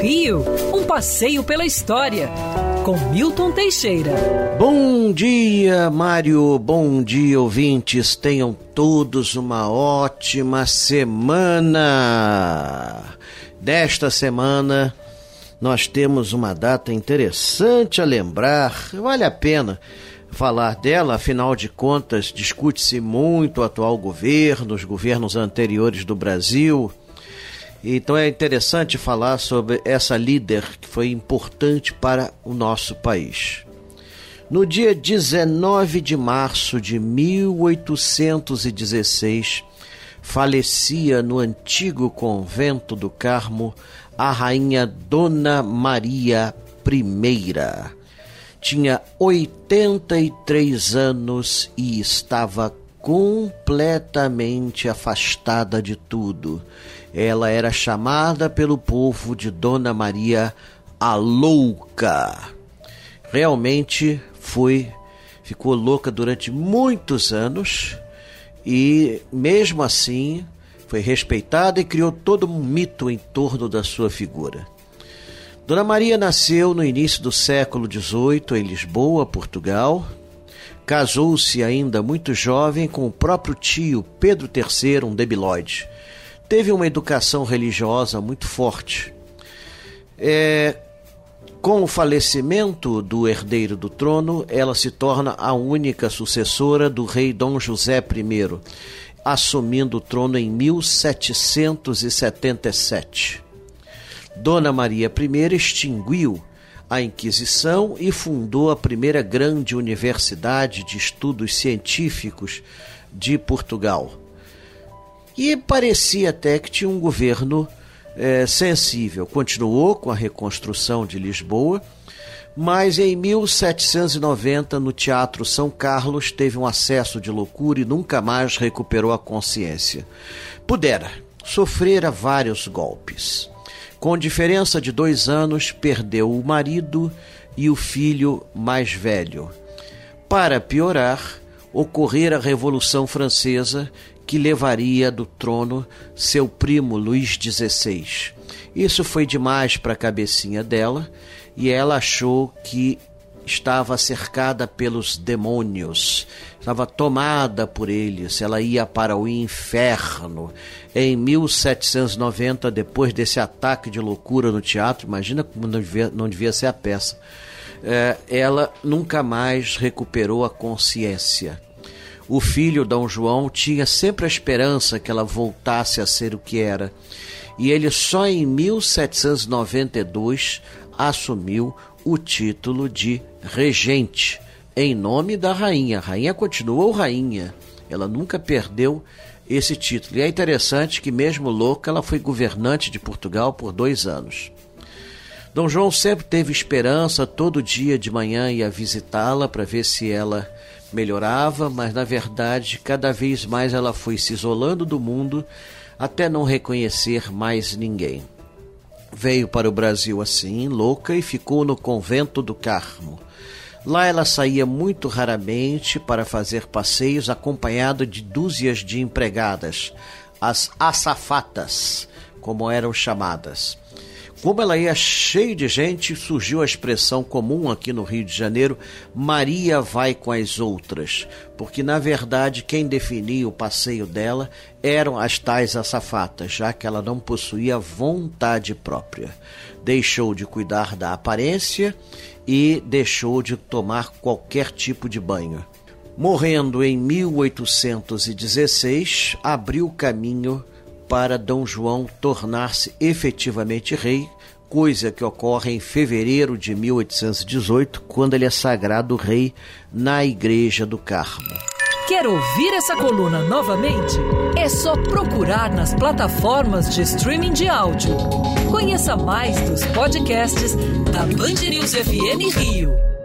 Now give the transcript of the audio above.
Rio, um passeio pela história, com Milton Teixeira. Bom dia, Mário. Bom dia, ouvintes. Tenham todos uma ótima semana. Desta semana, nós temos uma data interessante a lembrar. Vale a pena falar dela, afinal de contas, discute-se muito o atual governo, os governos anteriores do Brasil. Então é interessante falar sobre essa líder que foi importante para o nosso país. No dia 19 de março de 1816, falecia no antigo convento do Carmo a rainha Dona Maria I. Tinha 83 anos e estava completamente afastada de tudo. Ela era chamada pelo povo de Dona Maria a Louca. Realmente foi, ficou louca durante muitos anos e, mesmo assim, foi respeitada e criou todo um mito em torno da sua figura. Dona Maria nasceu no início do século XVIII em Lisboa, Portugal, Casou-se ainda muito jovem com o próprio tio Pedro III, um debilóide. Teve uma educação religiosa muito forte. É, com o falecimento do herdeiro do trono, ela se torna a única sucessora do rei Dom José I, assumindo o trono em 1777. Dona Maria I extinguiu a Inquisição e fundou a primeira grande universidade de estudos científicos de Portugal. E parecia até que tinha um governo é, sensível. Continuou com a reconstrução de Lisboa, mas em 1790, no Teatro São Carlos, teve um acesso de loucura e nunca mais recuperou a consciência. Pudera, sofrera vários golpes. Com diferença de dois anos, perdeu o marido e o filho mais velho. Para piorar, ocorrera a Revolução Francesa, que levaria do trono seu primo Luís XVI. Isso foi demais para a cabecinha dela e ela achou que estava cercada pelos demônios, estava tomada por eles, ela ia para o inferno. Em 1790, depois desse ataque de loucura no teatro, imagina como não devia, não devia ser a peça, é, ela nunca mais recuperou a consciência. O filho Dom João tinha sempre a esperança que ela voltasse a ser o que era. E ele só em 1792 assumiu o título de regente em nome da rainha. A rainha continuou rainha. Ela nunca perdeu esse título. E é interessante que, mesmo louca, ela foi governante de Portugal por dois anos. Dom João sempre teve esperança, todo dia de manhã ia visitá-la para ver se ela melhorava, mas na verdade, cada vez mais ela foi se isolando do mundo até não reconhecer mais ninguém. Veio para o Brasil assim, louca, e ficou no convento do Carmo. Lá ela saía muito raramente para fazer passeios acompanhada de dúzias de empregadas, as açafatas, como eram chamadas. Como ela ia cheia de gente, surgiu a expressão comum aqui no Rio de Janeiro: Maria vai com as outras, porque na verdade quem definia o passeio dela eram as tais açafatas, já que ela não possuía vontade própria. Deixou de cuidar da aparência e deixou de tomar qualquer tipo de banho. Morrendo em 1816, abriu caminho para Dom João tornar-se efetivamente rei, coisa que ocorre em fevereiro de 1818, quando ele é sagrado rei na Igreja do Carmo. Quer ouvir essa coluna novamente? É só procurar nas plataformas de streaming de áudio. Conheça mais dos podcasts da Band News FM Rio.